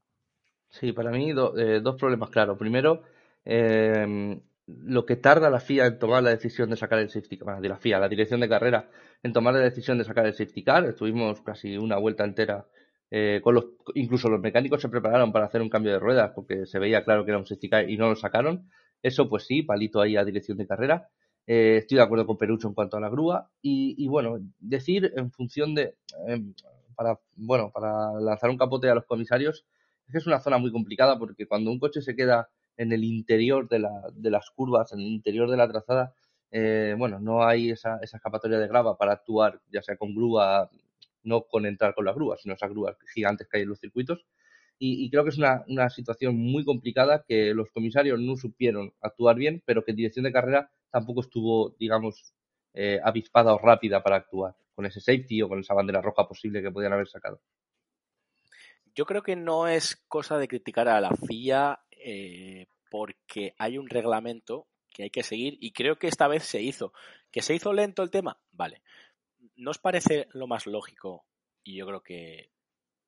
G: Sí, para mí eh, dos problemas claro. Primero, em, lo que tarda la FIA en tomar la decisión de sacar el safety car, de la FIA, la dirección de carrera, en tomar la decisión de sacar el safety car. Estuvimos casi una vuelta entera eh, con los, incluso los mecánicos se prepararon para hacer un cambio de ruedas porque se veía claro que era un safety car y no lo sacaron. Eso, pues sí, palito ahí a dirección de carrera. Eh, estoy de acuerdo con Perucho en cuanto a la grúa. Y, bueno, decir en función de. Em, para, bueno, para lanzar un capote a los comisarios, es una zona muy complicada porque cuando un coche se queda en el interior de, la, de las curvas, en el interior de la trazada, eh, bueno, no hay esa, escapatoria de grava para actuar, ya sea con grúa, no con entrar con la grúa, sino esas grúas gigantes que hay en los circuitos y, creo que es una, situación muy complicada que los comisarios no supieron actuar bien, pero que dirección de carrera tampoco estuvo, digamos, eh, avispada o rápida para actuar con ese safety o con esa bandera roja posible que podían haber sacado.
F: Yo creo que no es cosa de criticar a la FIA eh, porque hay un reglamento que hay que seguir y creo que esta vez se hizo. ¿Que se hizo lento el tema? Vale. ¿No os parece lo más lógico? Y yo creo que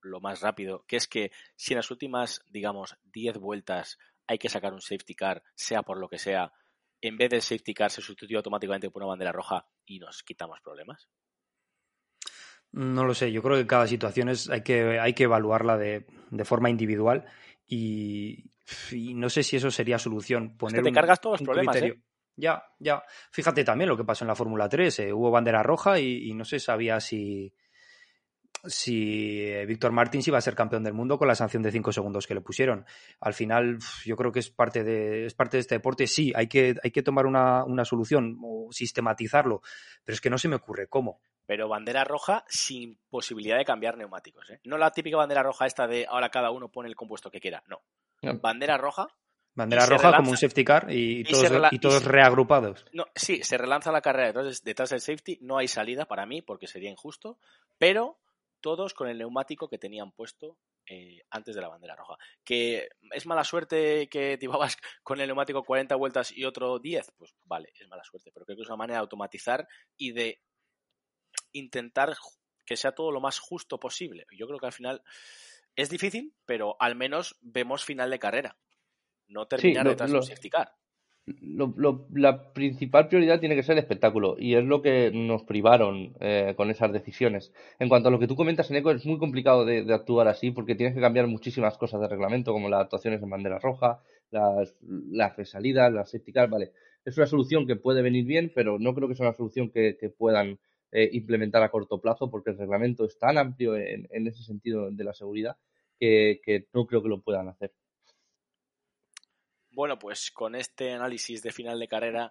F: lo más rápido, que es que si en las últimas, digamos, 10 vueltas hay que sacar un safety car, sea por lo que sea, en vez del safety car se sustituye automáticamente por una bandera roja y nos quitamos problemas?
H: No lo sé, yo creo que cada situación es, hay, que, hay que evaluarla de, forma individual y, no sé si eso sería solución.
F: Poner te cargas todos los problemas. ¿eh?
H: Ya, ya. Fíjate también lo que pasó en la Fórmula 3. Eh, hubo bandera roja y, no se sabía si, si eh, Víctor Martins iba a ser campeón del mundo con la sanción de 5 segundos que le pusieron. Al final, yo creo que es parte de, es parte de este deporte. Sí, hay que, hay que tomar una, una solución o sistematizarlo, pero es que no se me ocurre cómo.
F: Pero bandera roja sin posibilidad de cambiar neumáticos. ¿eh? No la típica bandera roja esta de ahora cada uno pone el compuesto que quiera. No. Bandera roja
H: Bandera roja como un safety car y, todos, y todos reagrupados.
F: No, sí, se relanza la carrera detrás, detrás, del safety. No hay salida para mí porque sería injusto, pero todos con el neumático que tenían puesto eh, antes de la bandera roja. ¿Que es mala suerte que te ibas con el neumático 40 vueltas y otro 10? Pues vale, es mala suerte, pero creo que es una manera de automatizar y de intentar que sea todo lo más justo posible. Yo creo que al final es difícil, pero al menos vemos final de carrera. No terminar detrás de un safety car
G: lo, la principal prioridad tiene que ser el espectáculo y es lo que nos privaron eh, con esas decisiones. En cuanto a lo que tú comentas, Eco, es muy complicado de, actuar así porque tienes que cambiar muchísimas cosas de reglamento, como las actuaciones en bandera roja, las, las resalidas, las safety vale. Es una solución que puede venir bien, pero no creo que sea una solución que, puedan eh, implementar a corto plazo porque el reglamento es tan amplio en, ese sentido de la seguridad que no creo que lo puedan hacer.
F: Bueno, pues con este análisis de final de carrera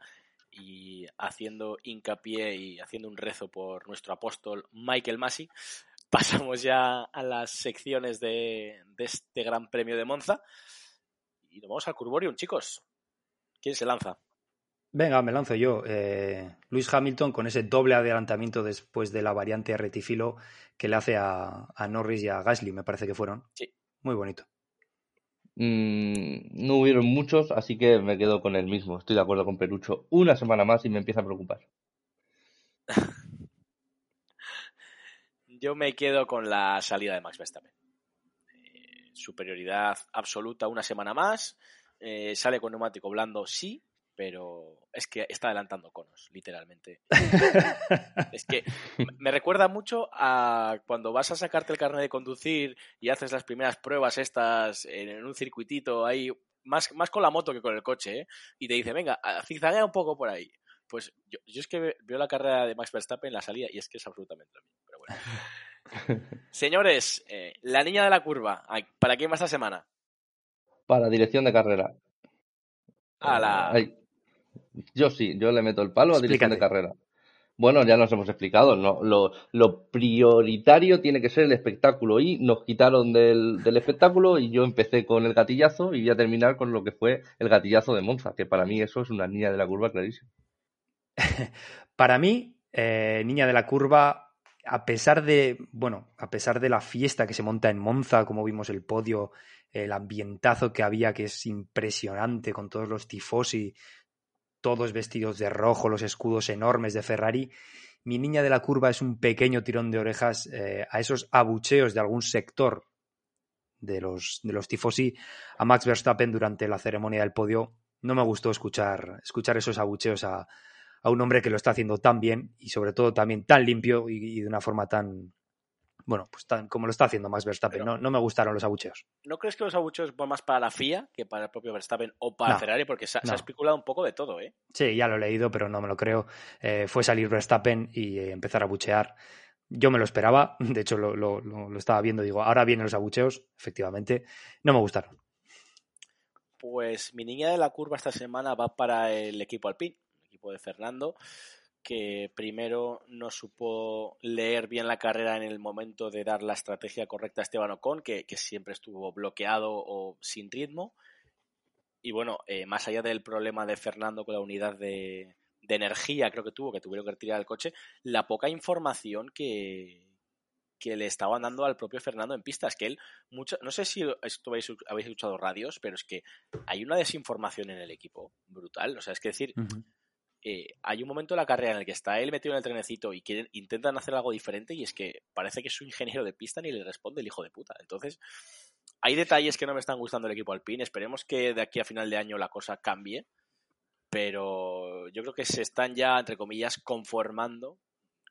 F: y haciendo hincapié y haciendo un rezo por nuestro apóstol Michael Masi, pasamos ya a las secciones de, este Gran Premio de Monza y nos vamos al Curborium, chicos. ¿Quién se lanza?
H: Venga, me lanzo yo. Eh, Luis Hamilton con ese doble adelantamiento después de la variante retifilo que le hace a, a Norris y a Gasly, me parece que fueron.
F: Sí.
H: Muy bonito.
G: Mm, no hubieron muchos, así que me quedo con el mismo. Estoy de acuerdo con Perucho. Una semana más y me empieza a preocupar.
F: Yo me quedo con la salida de Max Verstappen. Eh, superioridad absoluta una semana más. Eh, sale con neumático blando, sí, pero es que está adelantando conos, literalmente. es que me recuerda mucho a cuando vas a sacarte el carnet de conducir y haces las primeras pruebas estas en un circuitito ahí más, más con la moto que con el coche, ¿eh? Y te dice, venga, zigzaguea un poco por ahí. Pues yo, yo es que veo la carrera de Max Verstappen en la salida y es que es absolutamente lo mismo. Pero bueno. Señores, eh, la niña de la curva, ¿para quién va esta semana?
G: Para dirección de carrera.
F: A la...
G: Yo sí, yo le meto el palo a dirección de carrera. Bueno, ya nos hemos explicado, ¿no? lo, prioritario tiene que ser el espectáculo y nos quitaron del, espectáculo y yo empecé con el gatillazo y voy a terminar con lo que fue el gatillazo de Monza, que para mí eso es una niña de la curva clarísima.
H: para mí, eh, niña de la curva, a pesar de, bueno, a pesar de la fiesta que se monta en Monza, como vimos el podio, el ambientazo que había, que es impresionante con todos los tifosi todos vestidos de rojo, los escudos enormes de Ferrari. Mi niña de la curva es un pequeño tirón de orejas eh, a esos abucheos de algún sector de los, de los tifosi a Max Verstappen durante la ceremonia del podio. No me gustó escuchar, escuchar esos abucheos a, a un hombre que lo está haciendo tan bien y sobre todo también tan limpio y de una forma tan, bueno, pues tan, como lo está haciendo Max Verstappen. no, no, me gustaron los abucheos.
F: ¿No crees que los abucheos van más para la FIA que para el propio Verstappen o para Ferrari? Porque se, ha especulado un poco de todo, ¿eh?
H: Sí, ya lo he leído, pero no me lo creo. Eh, fue salir Verstappen y eh, empezar a buchear. Yo me lo esperaba, de hecho lo, lo, lo, estaba viendo, digo, ahora vienen los abucheos, efectivamente, no me gustaron.
F: Pues mi niña de la curva esta semana va para el equipo Alpine, el equipo de Fernando que primero no supo leer bien la carrera en el momento de dar la estrategia correcta a Esteban Ocon, que, siempre estuvo bloqueado o sin ritmo. Y bueno, eh, más allá del problema de Fernando con la unidad de, energía, creo que tuvo, que tuvieron que retirar el coche, la poca información que, que le estaban dando al propio Fernando en pistas, que él, mucho, no sé si esto habéis, escuchado radios, pero es que hay una desinformación en el equipo brutal. O sea, es que decir, eh, hay un momento en la carrera en el que está él metido en el trenecito y quieren, intentan hacer algo diferente y es que parece que su ingeniero de pista ni le responde el hijo de puta. Entonces, hay detalles que no me están gustando del equipo Alpine. Esperemos que de aquí a final de año la cosa cambie. Pero yo creo que se están ya, entre comillas, conformando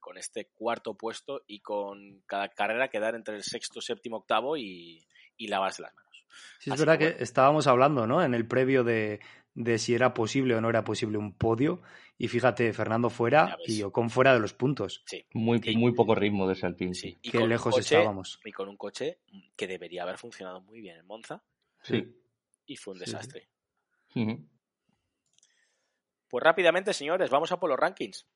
F: con este cuarto puesto y con cada carrera quedar entre el sexto, séptimo, octavo y, y lavarse las manos.
H: Sí, es verdad que, estábamos hablando, ¿no? En el previo de, de si era posible o no era posible un podio. Y fíjate, Fernando fuera y Ocon fuera de los puntos.
G: Sí. Muy, muy poco ritmo de ese Alpine.
F: Sí. Y Qué lejos estábamos. Y con un coche que debería haber funcionado muy bien en Monza.
G: Sí.
F: Y fue un desastre. Pues rápidamente, señores, vamos a por los rankings.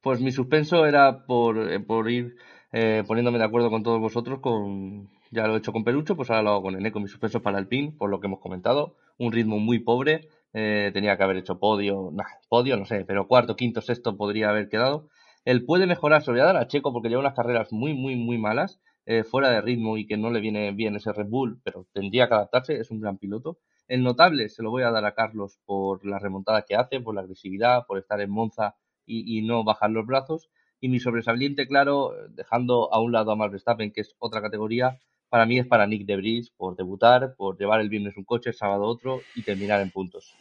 G: Pues mi suspenso era por, eh, por ir eh, poniéndome de acuerdo con todos vosotros. con Ya lo he hecho con Perucho, pues ahora lo hago con Eneco. Mi suspenso para Alpine, por lo que hemos comentado un ritmo muy pobre. Eh, tenía que haber hecho podio, nah, podio no sé, pero cuarto, quinto, sexto podría haber quedado. Él puede mejorar, se lo voy a dar a Checo porque lleva unas carreras muy, muy, muy malas, eh, fuera de ritmo y que no le viene bien ese Red Bull, pero tendría que adaptarse, es un gran piloto. El notable se lo voy a dar a Carlos por la remontada que hace, por la agresividad, por estar en Monza y, y no bajar los brazos. Y mi sobresaliente, claro, dejando a un lado a Max Verstappen, que es otra categoría, para mí es para Nick Debris por debutar, por llevar el viernes un coche, el sábado otro y terminar en puntos.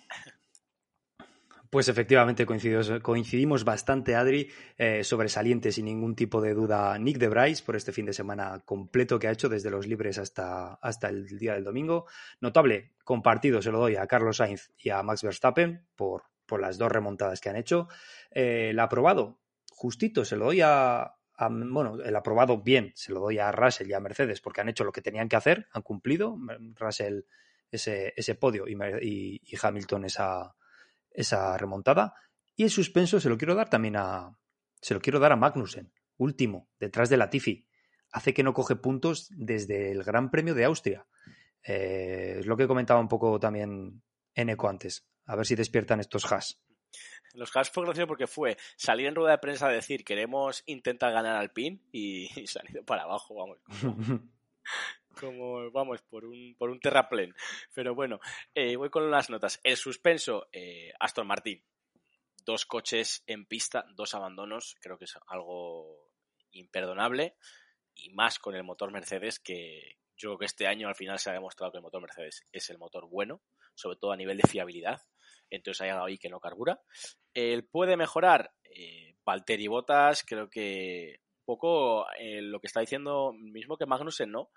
H: Pues efectivamente coincidimos bastante, Adri, eh, sobresaliente sin ningún tipo de duda Nick de Bryce por este fin de semana completo que ha hecho desde los libres hasta, hasta el día del domingo. Notable, compartido se lo doy a Carlos Sainz y a Max Verstappen por, por las dos remontadas que han hecho. Eh, el aprobado, justito, se lo doy a, bueno, el aprobado bien, se lo doy a Russell y a Mercedes porque han hecho lo que tenían que hacer, han cumplido. Russell ese, ese podio y, Hamilton esa, esa remontada. Y el suspenso se lo quiero dar también a. Se lo quiero dar a Magnussen, último, detrás de Latifi. Hace que no coge puntos desde el Gran Premio de Austria. Eh, es lo que comentaba un poco también Eco antes. A ver si despiertan estos has.
F: Los Haas fue gracioso porque fue salir en rueda de prensa a decir queremos intentar ganar al pin y, salir para abajo, vamos. Como, vamos, por un, por un terraplén. Pero bueno, eh, voy con las notas. El suspenso, eh, Aston Martin. Dos coches en pista, dos abandonos. Creo que es algo imperdonable. Y más con el motor Mercedes, que yo creo que este año al final se ha demostrado que el motor Mercedes es el motor bueno, sobre todo a nivel de fiabilidad entonces hay algo ahí que no carbura. Él puede mejorar eh, Valtteri Bottas, creo que un poco eh, lo que está diciendo mismo que Magnussen, ¿no?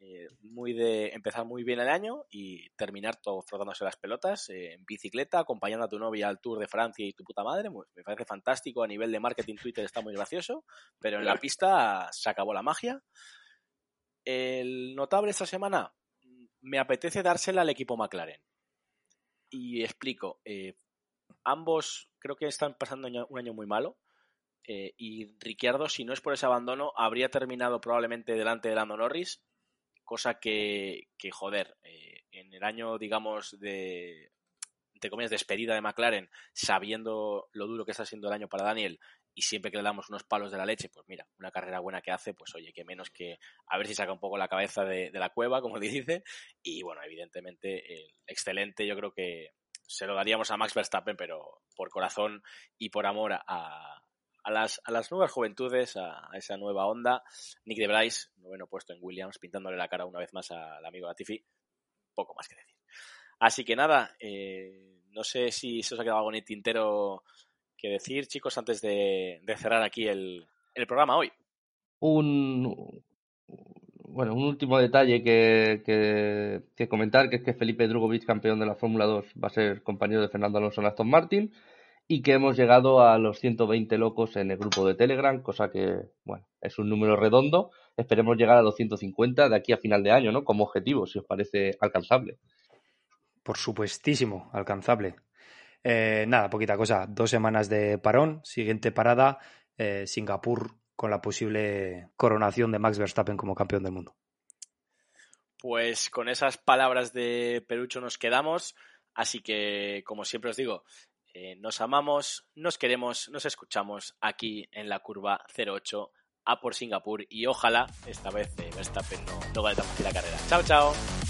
F: Eh, muy de empezar muy bien el año y terminar todo frotándose las pelotas eh, en bicicleta, acompañando a tu novia al Tour de Francia y tu puta madre. Me parece fantástico. A nivel de marketing Twitter está muy gracioso, pero en la pista se acabó la magia. El notable esta semana, me apetece dársela al equipo McLaren. Y explico. Eh, ambos creo que están pasando un año muy malo. y Ricciardo, si no es por ese abandono, habría terminado probablemente delante de Lando Norris cosa que, joder, eh, en el año, digamos, de, entre comillas, despedida de McLaren, sabiendo lo duro que está siendo el año para Daniel y siempre que le damos unos palos de la leche, pues mira, una carrera buena que hace, pues oye, que menos que a ver si saca un poco la cabeza de, la cueva, como dice, y bueno, evidentemente, el excelente, yo creo que se lo daríamos a Max Verstappen, pero por corazón y por amor a, a las, a las nuevas juventudes, a, esa nueva onda. Nick de Bryce, noveno puesto en Williams, pintándole la cara una vez más al amigo Latifi. Poco más que decir. Así que nada, eh, no sé si se os ha quedado algo en el tintero que decir, chicos, antes de, cerrar aquí el, programa hoy.
G: Un, bueno, un último detalle que, que, comentar, que es que Felipe Drugovic, campeón de la Fórmula 2, va a ser compañero de Fernando Alonso en Aston Martin y que hemos llegado a los 120 locos en el grupo de Telegram, cosa que, bueno, es un número redondo. Esperemos llegar a los 150 de aquí a final de año, ¿no? Como objetivo, si os parece alcanzable.
H: Por supuestísimo, alcanzable. Eh, nada, poquita cosa. Dos semanas de parón. Siguiente parada, eh, Singapur con la posible coronación de Max Verstappen como campeón del mundo.
F: Pues con esas palabras de Perucho nos quedamos. Así que, como siempre os digo, eh, nos amamos, nos queremos, nos escuchamos aquí en la curva 08 a por Singapur y ojalá esta vez Verstappen no, no tan fácil la carrera. Chao, chao.